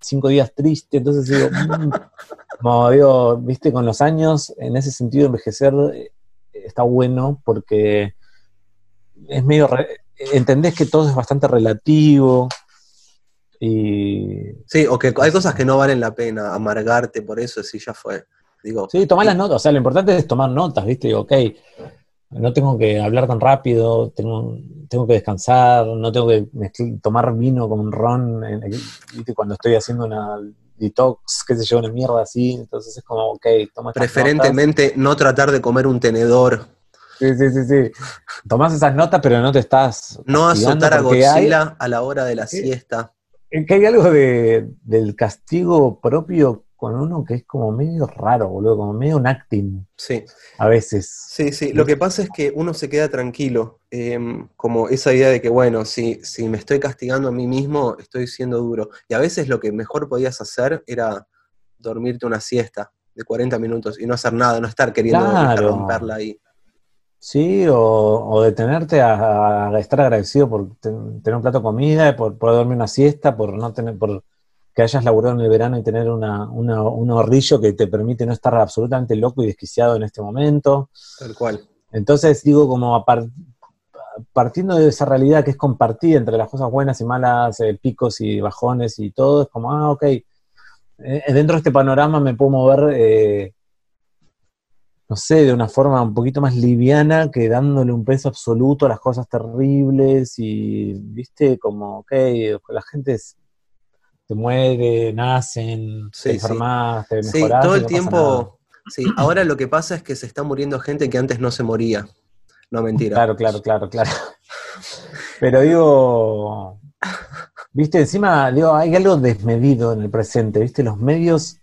cinco días triste, entonces digo, mm", como digo, viste, con los años, en ese sentido, envejecer está bueno porque es medio, entendés que todo es bastante relativo. Y... Sí, o que hay cosas que no valen la pena, amargarte por eso, si ya fue. Digo, sí, tomar las notas, o sea, lo importante es tomar notas, ¿viste? Digo, ok, no tengo que hablar tan rápido, tengo, tengo que descansar, no tengo que tomar vino como un ron, ¿viste? Cuando estoy haciendo una detox, qué sé yo, una mierda así, entonces es como, ok, toma Preferentemente no tratar de comer un tenedor. Sí, sí, sí, sí. Tomás esas notas, pero no te estás. No azotar a Godzilla a la hora de la siesta. Que hay algo de, del castigo propio con uno que es como medio raro, boludo, como medio un acting. Sí. A veces. Sí, sí. Lo que pasa es que uno se queda tranquilo. Em, como esa idea de que, bueno, si, si me estoy castigando a mí mismo, estoy siendo duro. Y a veces lo que mejor podías hacer era dormirte una siesta de 40 minutos y no hacer nada, no estar queriendo romperla ahí. Sí, o, detenerte a, estar agradecido por tener un plato de comida, por poder dormir una siesta, por no tener, por que hayas laburado en el verano y tener una, un ahorrillo que te permite no estar absolutamente loco y desquiciado en este momento. Tal cual. Entonces, digo, como partiendo de esa realidad que es compartida entre las cosas buenas y malas, eh, picos y bajones y todo, es como, ah, ok, eh, dentro de este panorama me puedo mover, eh, no sé, de una forma un poquito más liviana que dándole un peso absoluto a las cosas terribles y, viste, como, ok, la gente es, te muere, nacen, te enfermas, te mejoras. Sí, todo el tiempo. Sí, ahora lo que pasa es que se está muriendo gente que antes no se moría. No, mentira. Claro, claro, claro, claro. Pero digo, viste, encima, digo, hay algo desmedido en el presente, viste, los medios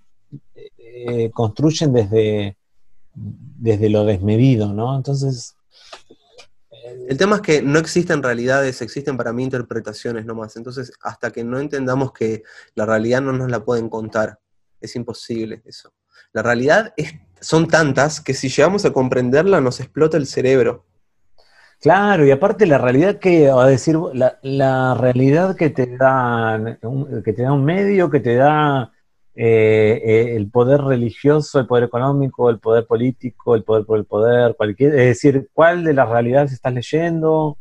eh, construyen desde, desde lo desmedido, ¿no? Entonces, el tema es que no existen realidades, existen para mí interpretaciones nomás. Entonces, hasta que no entendamos que la realidad no nos la pueden contar, es imposible eso. La realidad es, son tantas que si llegamos a comprenderla nos explota el cerebro. Claro, y aparte la realidad que, a decir, la, la realidad que te da, que te da un medio, que te da eh, eh, el poder religioso, el poder económico, el poder político, el poder por el poder, cualquier, es decir, cuál de las realidades estás leyendo.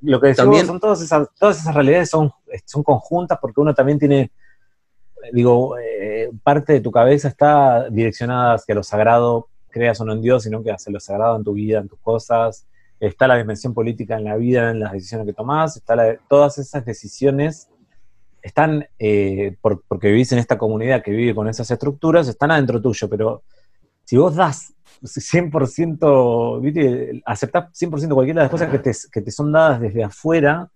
Lo que decimos son todas esas, todas esas realidades son, son conjuntas porque uno también tiene, digo, eh, parte de tu cabeza está direccionada hacia lo sagrado, creas o no en Dios, sino que hacia lo sagrado en tu vida, en tus cosas. Está la dimensión política en la vida, en las decisiones que tomás, está todas esas decisiones están, eh, porque vivís en esta comunidad que vive con esas estructuras, están adentro tuyo, pero si vos das 100%, ¿viste? aceptás 100% cualquiera de las cosas que te, que te, son dadas desde afuera,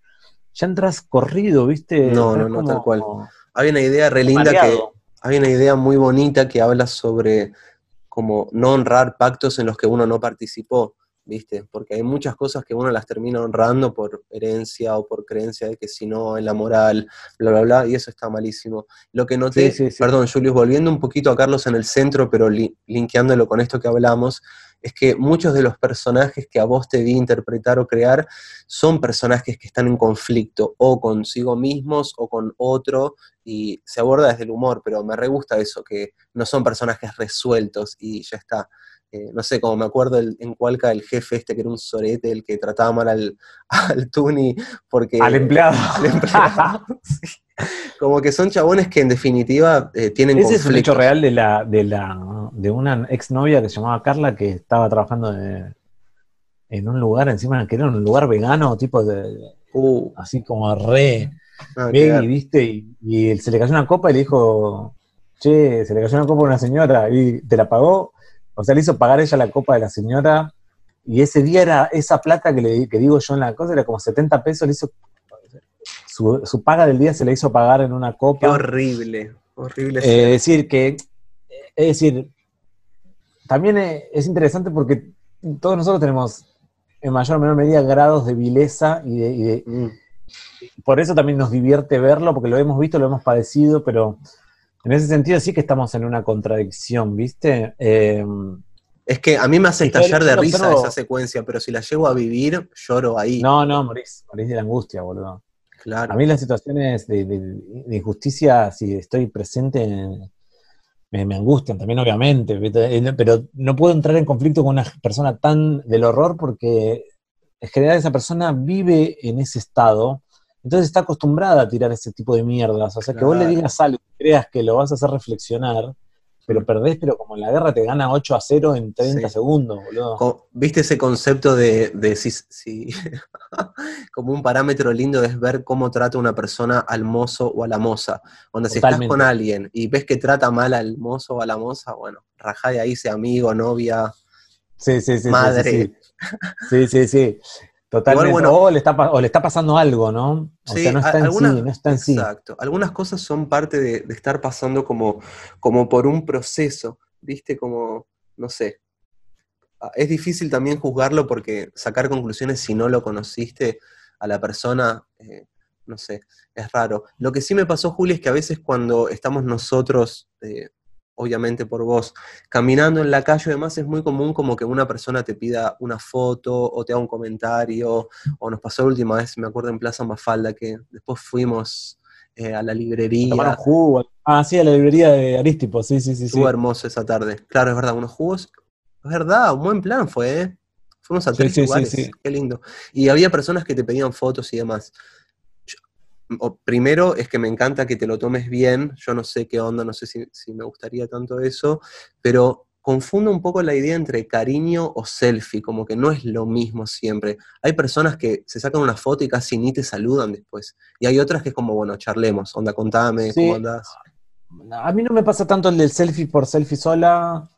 ya entras corrido, ¿viste? No, no, no, tal cual. Hay una idea re linda que, hay una idea muy bonita que habla sobre como no honrar pactos en los que uno no participó. ¿Viste? Porque hay muchas cosas que uno las termina honrando por herencia o por creencia de que si no, en la moral, bla, bla, bla, y eso está malísimo. Lo que noté, perdón, Julius, volviendo un poquito a Carlos en el centro, pero linkeándolo con esto que hablamos, es que muchos de los personajes que a vos te vi interpretar o crear son personajes que están en conflicto, o consigo mismos o con otro, y se aborda desde el humor, pero me re gusta eso, que no son personajes resueltos y ya está. Eh, no sé, como me acuerdo en Cualca el jefe este que era un sorete, el que trataba mal al, al Tuni, porque... Al empleado. Como que son chabones que en definitiva eh, tienen Ese es un hecho real de, la, de, la, de una exnovia que se llamaba Carla que estaba trabajando en un lugar encima, que era un lugar vegano, tipo de... Uh. así como re... Ah, ¿viste? Y, y, se le cayó una copa y le dijo, che, se le cayó una copa a una señora y te la pagó o sea, le hizo pagar ella la copa de la señora y ese día era esa plata que, le, que digo yo en la cosa, era como 70 pesos, le hizo su, paga del día se le hizo pagar en una copa. Qué horrible, horrible. Es decir, que, es decir, también es interesante porque todos nosotros tenemos en mayor o menor medida grados de vileza y de, mm. por eso también nos divierte verlo, porque lo hemos visto, lo hemos padecido, pero en ese sentido sí que estamos en una contradicción, ¿viste? Eh, es que a mí me hace estallar de risa esa secuencia, pero si la llego a vivir, lloro ahí. No, no, morís, morís de la angustia, boludo. Claro. A mí las situaciones de, injusticia, si estoy presente, me, me angustian también, obviamente, ¿viste? pero no puedo entrar en conflicto con una persona tan del horror porque en general esa persona vive en ese estado, entonces está acostumbrada a tirar ese tipo de mierdas. O sea, que vos le digas algo y creas que lo vas a hacer reflexionar, pero perdés, pero como en la guerra te gana 8 a 0 en 30 Sí. segundos, boludo. ¿Viste ese concepto de, de si, si- como un parámetro lindo es ver cómo trata una persona al mozo o a la moza? Cuando si estás con alguien y ves que trata mal al mozo o a la moza, bueno, rajá de ahí, sea amigo, novia, sí, sí. madre. Sí, sí, sí. Totalmente. Igual, bueno- o, le está, o le está pasando algo, ¿no? O Sí, sea, no está en sí, no está en sí. Exacto. Algunas cosas son parte de, de estar pasando como, como por un proceso, ¿viste? Como, no sé. Ah, Es difícil también juzgarlo porque sacar conclusiones si no lo conociste a la persona, eh, no sé, es raro. Lo que sí me pasó, Juli, es que a veces cuando estamos nosotros, eh, obviamente por vos, caminando en la calle y demás, es muy común como que una persona te pida una foto o te haga un comentario, o nos pasó la última vez, me acuerdo en Plaza Mafalda, que después fuimos eh, a la librería. Tomaron jugo. Ah, sí, a la librería de Aristipo, sí, sí, sí. sí. Estuvo hermoso esa tarde. Claro, es verdad, unos jugos. Es verdad, un buen plan fue, ¿eh? Fuimos a Sí, tres sí, sí, lugares. sí. Qué lindo. Y había personas que te pedían fotos y demás. O- primero es que me encanta que te lo tomes bien. Yo no sé qué onda, no sé si, si me gustaría tanto eso, pero confundo un poco la idea entre cariño o selfie, como que no es lo mismo siempre. Hay personas que se sacan una foto y casi ni te saludan después. Y hay otras que es como, bueno, charlemos, onda, contame, Sí. cómo andás. A mí no me pasa tanto el del selfie por selfie sola.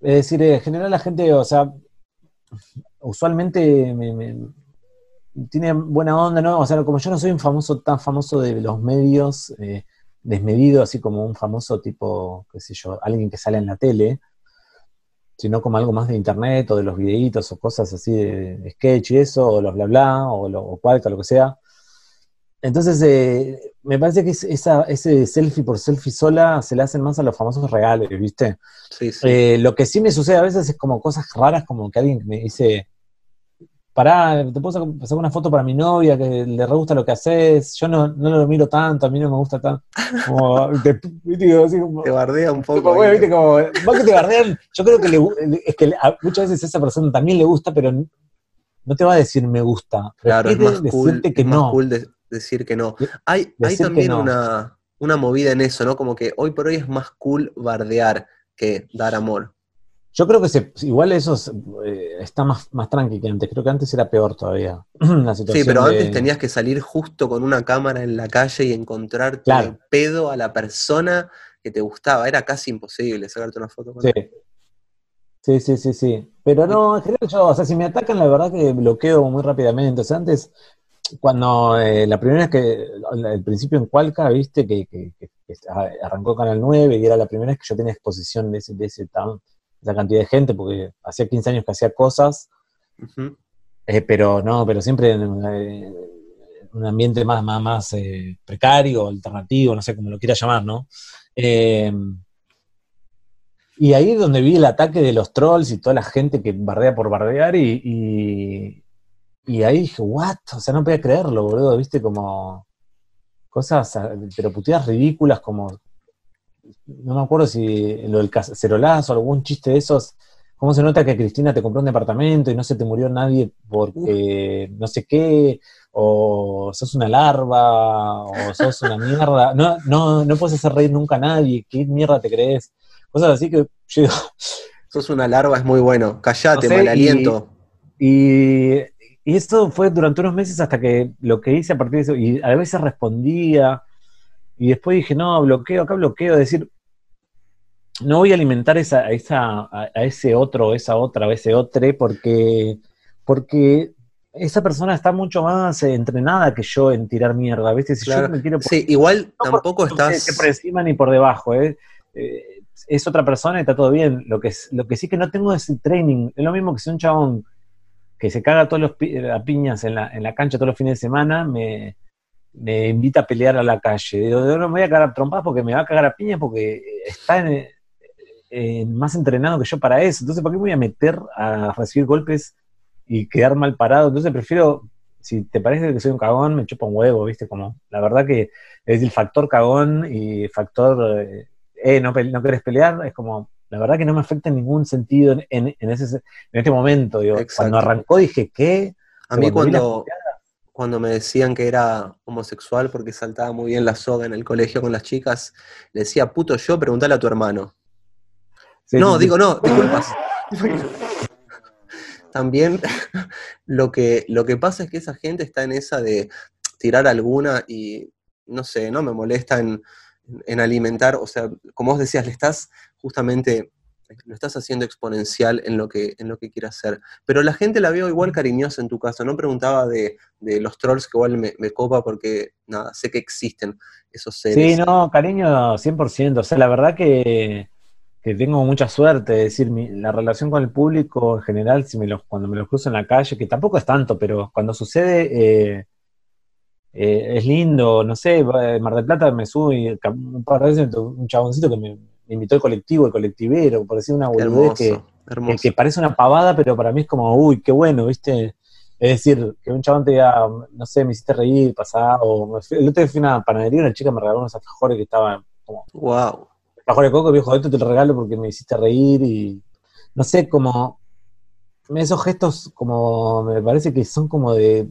Es decir, en general la gente, o sea, usualmente me- me- tiene buena onda, ¿no? O sea, como yo no soy un famoso tan famoso de los medios, eh, desmedido, así como un famoso tipo, qué sé yo, alguien que sale en la tele, sino como algo más de internet o de los videitos o cosas así de, sketch y eso, o los bla bla, o, lo, o cualca, lo que sea. Entonces, eh, me parece que es- esa, ese selfie por selfie sola se le hacen más a los famosos reales, ¿viste? Sí, sí. Eh, lo que sí me sucede a veces es como cosas raras, como que alguien me dice, pará, te puedo sacar una foto para mi novia, que le re gusta lo que haces, yo no, no lo miro tanto, a mí no me gusta tanto. Como, te- como- Te bardea un poco. Bueno, ahí. viste, como, más que te bardean, yo creo que le es que a- muchas veces a esa persona también le gusta, pero no te va a decir me gusta. Claro, es más cool, que es más no. cool de- decir que no. Hay, hay también no. una, una movida en eso, ¿no? Como que hoy por hoy es más cool bardear que dar amor. Yo creo que se, igual eso es, eh, está más, más tranqui que antes. Creo que antes era peor todavía. la situación Sí, pero de- antes tenías que salir justo con una cámara en la calle y encontrarte Claro. de pedo a la persona que te gustaba. Era casi imposible sacarte una foto con Sí. él. Sí, sí, sí, sí. Pero no, en general yo, o sea, si me atacan, la verdad que bloqueo muy rápidamente. O sea, antes, cuando eh, la primera vez que, el principio en Cualca, viste, que, que- que- que arrancó Canal 9 y era la primera vez que yo tenía exposición de ese, de ese tan- esa cantidad de gente, porque hacía 15 años que hacía cosas, eh, pero no, pero siempre en eh, un ambiente más, más, más eh, precario, alternativo, no sé cómo lo quiera llamar, ¿no? Eh, y ahí es donde vi el ataque de los trolls y toda la gente que bardea por bardear y, y, y ahí dije, what? O sea, no podía creerlo, boludo, viste, como cosas, ah, pero puteadas ridículas como, no me acuerdo si lo del cacerolazo o algún chiste de esos, ¿cómo se nota que Cristina te compró un departamento y no se te murió nadie porque no sé qué? O sos una larva, o sos una mierda. No, no, no puedes hacer reír nunca a nadie. ¿Qué mierda te crees? Cosas así que yo digo, Sos una larva, es muy bueno. Callate, No sé, mal y- aliento. Y, y esto fue durante unos meses hasta que lo que hice a partir de eso, y a veces respondía, y después dije, no, bloqueo, acá bloqueo, es decir, no voy a alimentar esa, a, esa, a, a ese otro, esa otra, o ese otro, porque, porque esa persona está mucho más entrenada que yo en tirar mierda, ¿viste? Si Claro. yo me quiero Sí, igual no tampoco estás. esté por encima ni por debajo, ¿eh? Eh, es otra persona y está todo bien. Lo que, es, lo que sí que no tengo es el training. Es lo mismo que si un chabón que se caga todos los pi- a piñas en la, en la cancha todos los fines de semana me, me invita a pelear a la calle. Digo, no me voy a cagar a trompadas porque me va a cagar a piñas porque está en- en más entrenado que yo para eso. Entonces, ¿por qué me voy a meter a recibir golpes y quedar mal parado? Entonces prefiero, si te parece que soy un cagón, me chupa un huevo, ¿viste? Como, la verdad que es el factor cagón y factor eh, eh, no, no querés pelear, es como, la verdad que no me afecta en ningún sentido en, en, ese, en este momento. Digo, cuando arrancó dije, ¿qué? A mí cuando, cuando me decían que era homosexual porque saltaba muy bien la soga en el colegio con las chicas, le decía, puto yo, pregúntale a tu hermano. no, digo, no, disculpas. También lo que, lo que pasa es que esa gente está en esa de tirar alguna y, no sé, no me molesta en, en alimentar, o sea, como vos decías, le estás justamente lo estás haciendo exponencial en lo que, en lo que quiere hacer. Pero la gente la veo igual cariñosa en tu caso. No preguntaba de, los trolls que igual me, copa porque, nada, sé que existen esos seres. Sí, no, cariño 100%. O sea, la verdad que, tengo mucha suerte. Es decir, la relación con el público en general, si me los, cuando me los cruzo en la calle, que tampoco es tanto, pero cuando sucede... Eh, eh, es lindo, no sé, Mar del Plata me subo y un par de veces un chaboncito que me, invitó el colectivo, el colectivero, por decir una boludez que, que, parece una pavada, pero para mí es como, uy, qué bueno, ¿viste? Es decir, que un chabón te diga, no sé, me hiciste reír, pasá, o el otro día fui a una panadería y una chica me regaló unos alfajores que estaban como, wow. Alfajores de coco, viejo, esto te lo regalo porque me hiciste reír y, no sé, como, esos gestos como, me parece que son como de,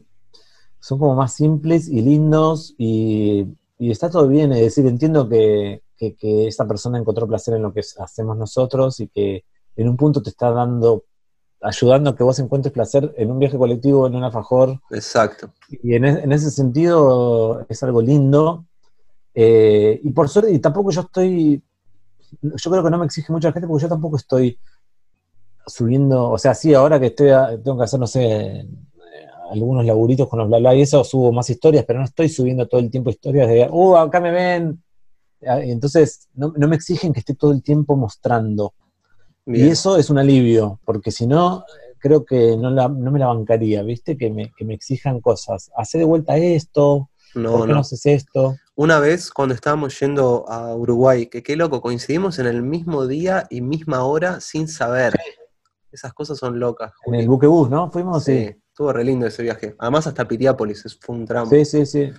son como más simples y lindos y, y está todo bien, es decir, entiendo que, que, esta persona encontró placer en lo que hacemos nosotros y que en un punto te está dando, ayudando a que vos encuentres placer en un viaje colectivo, en un alfajor. Exacto. Y en, e, ese sentido es algo lindo. Eh, y por suerte, y tampoco yo estoy, yo creo que no me exige mucha gente porque yo tampoco estoy subiendo, o sea, sí, ahora que estoy, tengo que hacer, no sé, algunos laburitos con los bla bla y eso subo más historias, pero no estoy subiendo todo el tiempo historias de, uh, acá me ven, entonces, no, me exigen que esté todo el tiempo mostrando. Y eso es un alivio, porque si no, creo que no, me la bancaría, ¿viste? Que me, exijan cosas. Hace de vuelta esto, no, ¿por qué no. haces esto? Una vez, cuando estábamos yendo a Uruguay, que qué loco, coincidimos en el mismo día y misma hora sin saber. Esas cosas son locas. En el buquebús, ¿no? Fuimos, sí. Estuvo re lindo ese viaje. Además, hasta Piriápolis, fue un tramo. Sí, sí, sí.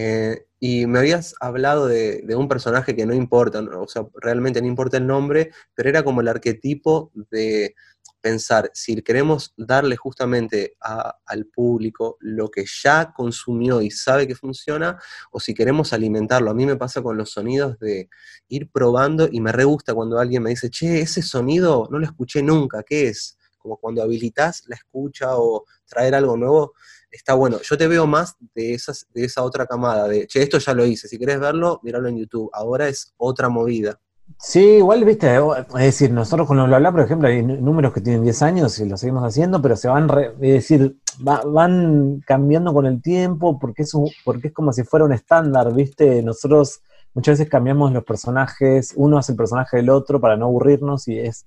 Eh, y me habías hablado de, un personaje que no importa, o sea, realmente no importa el nombre, pero era como el arquetipo de pensar si queremos darle justamente al público lo que ya consumió y sabe que funciona, o si queremos alimentarlo. A mí me pasa con los sonidos de ir probando y me re gusta cuando alguien me dice, che, ese sonido no lo escuché nunca, ¿qué es? Como cuando habilitas la escucha o traer algo nuevo está bueno. Yo te veo más de, esas, de esa otra camada, de, che, esto ya lo hice, si querés verlo, míralo en YouTube. Ahora es otra movida. Sí, igual, viste, es decir, nosotros con los bla por ejemplo, hay números que tienen 10 años y lo seguimos haciendo, pero se van, es decir, van cambiando con el tiempo porque es, porque es como si fuera un estándar, viste, nosotros muchas veces cambiamos los personajes, uno hace el personaje del otro para no aburrirnos y es,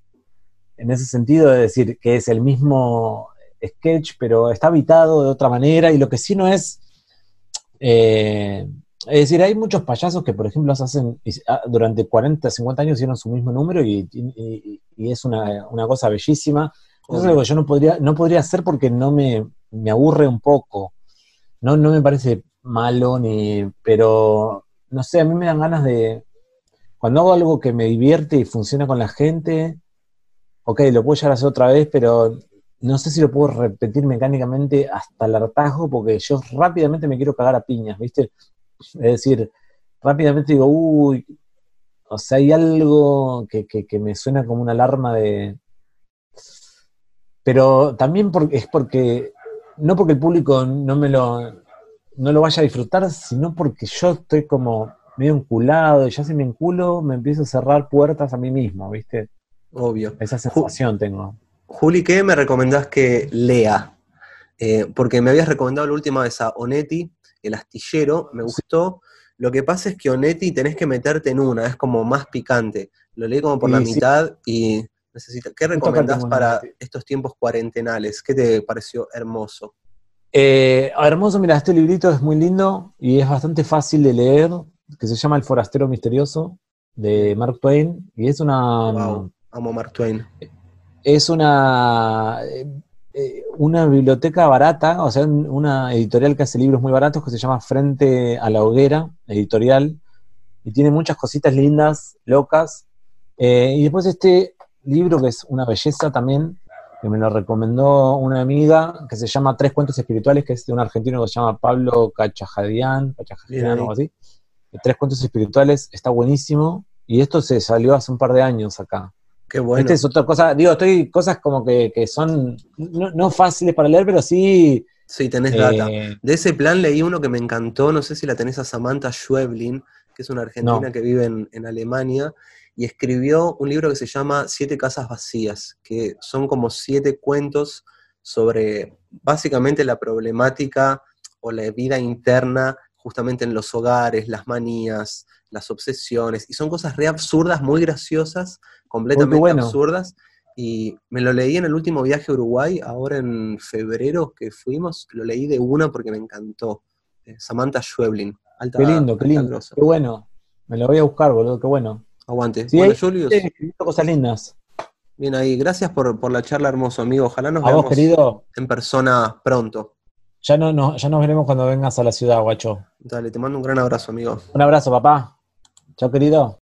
en ese sentido, es decir, que es el mismo, sketch, pero está habitado de otra manera y lo que sí no es... Eh, es decir, hay muchos payasos que, por ejemplo, hacen ah, durante 40, 50 años hicieron su mismo número y, es una, cosa bellísima. Eso es algo que yo no podría, no podría hacer porque no me, me aburre un poco. No, no me parece malo, ni, pero no sé, a mí me dan ganas de. Cuando hago algo que me divierte y funciona con la gente, ok, lo puedo llegar a hacer otra vez, pero no sé si lo puedo repetir mecánicamente hasta el hartazgo, porque yo rápidamente me quiero cagar a piñas, ¿viste? Es decir, rápidamente digo, uy, o sea, hay algo que, me suena como una alarma de... Pero también es porque, no porque el público no me lo, no lo vaya a disfrutar, sino porque yo estoy como medio enculado, y ya si me enculo, me empiezo a cerrar puertas a mí mismo, ¿viste? Obvio. Esa sensación tengo. Juli, ¿qué me recomendás que lea? Eh, porque me habías recomendado la última vez a Onetti, El astillero, me gustó. Lo que pasa es que Onetti tenés que meterte en una, es como más picante. Lo leí como por la mitad y necesito. ¿Qué recomendás para estos tiempos cuarentenales? ¿Qué te pareció hermoso? Eh, hermoso, mira, este librito es muy lindo y es bastante fácil de leer, que se llama El Forastero Misterioso, de Mark Twain, y es una... Wow, amo Mark Twain es una, eh, una biblioteca barata, o sea, una editorial que hace libros muy baratos que se llama Frente a la Hoguera, editorial, y tiene muchas cositas lindas, locas. Eh, y después este libro que es una belleza también, que me lo recomendó una amiga, que se llama Tres Cuentos Espirituales, que es de un argentino que se llama Pablo Cachajadian, Cachajadian o algo así. Tres Cuentos Espirituales, está buenísimo. Y esto se salió hace un par de años acá. Qué bueno. Esta es otra cosa, digo, estoy cosas como que, que son no, no, fáciles para leer, pero sí. Sí, tenés data. Eh, de ese plan leí uno que me encantó, no sé si la tenés a Samantha Schweblin, que es una argentina no. que vive en, en, Alemania, y escribió un libro que se llama Siete Casas Vacías, que son como siete cuentos sobre básicamente la problemática o la vida interna justamente en los hogares, las manías, las obsesiones, y son cosas re absurdas, muy graciosas, completamente bueno. absurdas. Y me lo leí en el último viaje a Uruguay, ahora en febrero que fuimos, lo leí de una porque me encantó. Eh, Samantha Schweblin. Alta, qué lindo, qué lindo. Grosa. Qué bueno. Me lo voy a buscar, boludo, qué bueno. Aguante. Sí, bueno, Julius. cosas lindas. Bien ahí, gracias por, por, la charla, hermoso amigo. Ojalá nos a veamos vos, querido. en persona pronto. Ya, no, no, ya nos veremos cuando vengas a la ciudad, guacho. Dale, te mando un gran abrazo, amigo. Un abrazo, papá. Chao, querido.